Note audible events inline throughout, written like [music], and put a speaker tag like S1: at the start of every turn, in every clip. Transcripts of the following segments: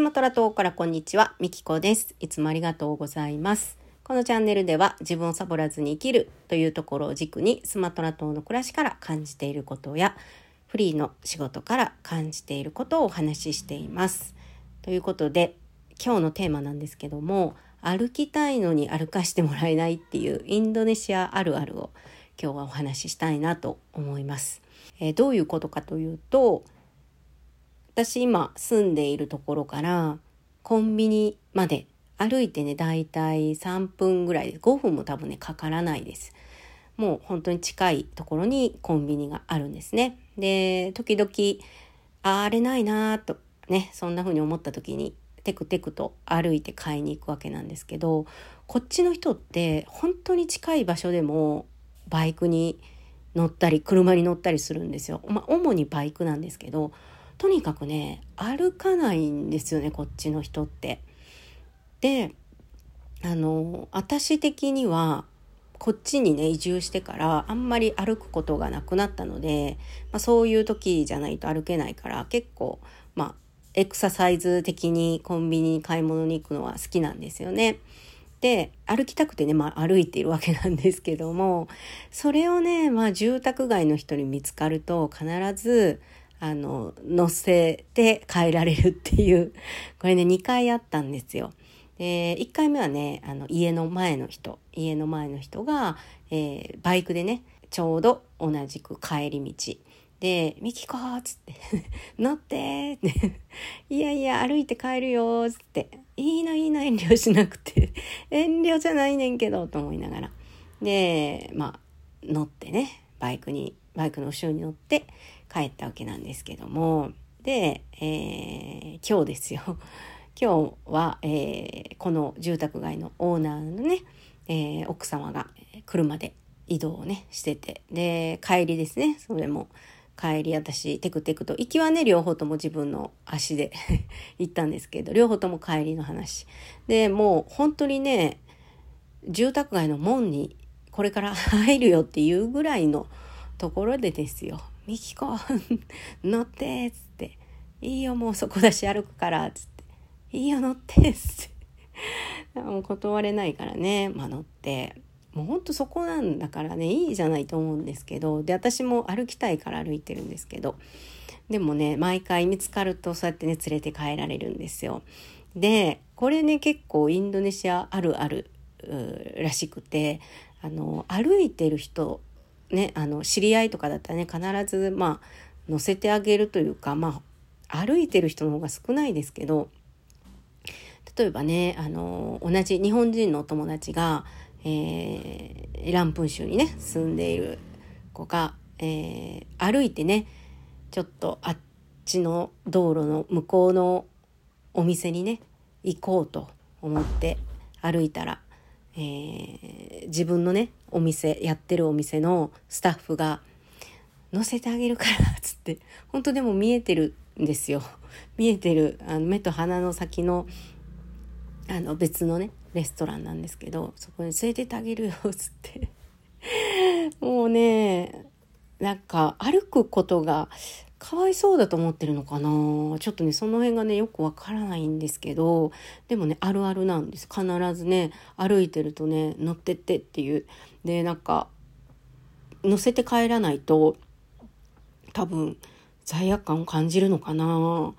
S1: スマトラ島からこんにちは、みきこです。いつもありがとうございます。このチャンネルでは自分をサボらずに生きるというところを軸にスマトラ島の暮らしから感じていることやフリーの仕事から感じていることをお話ししています。ということで今日のテーマなんですけども歩きたいのに歩かしてもらえないっていうインドネシアあるあるを今日はお話ししたいなと思います。えー、どういうことかというと私今住んでいるところからコンビニまで歩いてねだいたい3分ぐらいで5分も多分ねかからないです。もう本当に近いところにコンビニがあるんですね。で時々あれないなとねそんな風に思った時にテクテクと歩いて買いに行くわけなんですけどこっちの人って本当に近い場所でもバイクに乗ったり車に乗ったりするんですよ。まあ、主にバイクなんですけどとにかくね歩かないんですよねこっちの人って。であの私的にはこっちにね移住してからあんまり歩くことがなくなったので、まあ、そういう時じゃないと歩けないから結構まあエクササイズ的にコンビニに買い物に行くのは好きなんですよね。で歩きたくてね、まあ、歩いているわけなんですけどもそれをね、まあ、住宅街の人に見つかると必ずあの、乗せて帰られるっていう、[laughs] これね、2回あったんですよ。で、1回目はね、あの、家の前の人、家の前の人が、えー、バイクでね、ちょうど同じく帰り道。で、ミキコーっつって、[laughs] 乗ってって、いやいや、歩いて帰るよっつって、いいのいいの遠慮しなくて、[laughs] 遠慮じゃないねんけど、と思いながら。で、まあ、乗ってね、バイクに、バイクの後ろに乗って、帰ったわけなんですけども。で、えー、今日ですよ。[laughs] 今日は、えー、この住宅街のオーナーのね、えー、奥様が車で移動をねしてて。で帰りですね。それも帰り私テクテクと行きはね両方とも自分の足で [laughs] 行ったんですけど両方とも帰りの話。でもう本当にね住宅街の門にこれから入るよっていうぐらいのところでですよ。ミキコ [laughs] 乗ってっつっていいよもうそこだし歩くからっつっていいよ乗ってっつって。[laughs] もう断れないからね。まあ乗って。もうほんとそこなんだからね。いいじゃないと思うんですけど。で私も歩きたいから歩いてるんですけど。でもね毎回見つかるとそうやってね連れて帰られるんですよ。でこれね結構インドネシアあるあるらしくて。あの歩いてる人ね、あの知り合いとかだったらね必ずまあ乗せてあげるというかまあ歩いてる人の方が少ないですけど例えばねあの同じ日本人のお友達が、えー、ランプン州にね住んでいる子が、えー、歩いてねちょっとあっちの道路の向こうのお店にね行こうと思って歩いたらえー、自分のねお店やってるお店のスタッフが「乗せてあげるから」っつって本当でも見えてるんですよ。見えてるあの目と鼻の先のあの別のねレストランなんですけどそこに連れてってあげるよっつって。もうねなんか歩くことがかわいそうだと思ってるのかな。ちょっとねその辺がねよくわからないんですけどでもねあるあるなんです。必ずね歩いてるとね乗ってってっていう。でなんか乗せて帰らないと多分罪悪感を感じるのかな。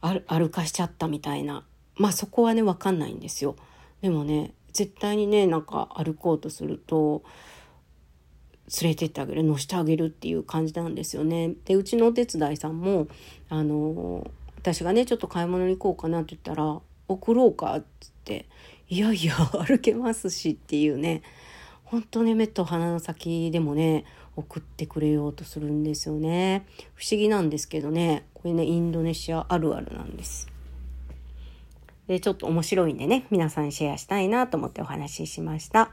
S1: 歩かしちゃったみたいな。まあそこはね分かんないんですよ。でもね絶対にねなんか歩こうとすると連れてってあげる乗せてあげるっていう感じなんですよね。でうちのお手伝いさんもあの私がねちょっと買い物に行こうかなって言ったら「送ろうか」っつって「いやいや歩けますし」っていうね本当ね目と鼻の先でもね送ってくれようとするんですよね。不思議なんですけどねこれねインドネシアあるあるなんです。でちょっと面白いんでね皆さんにシェアしたいなと思ってお話ししました。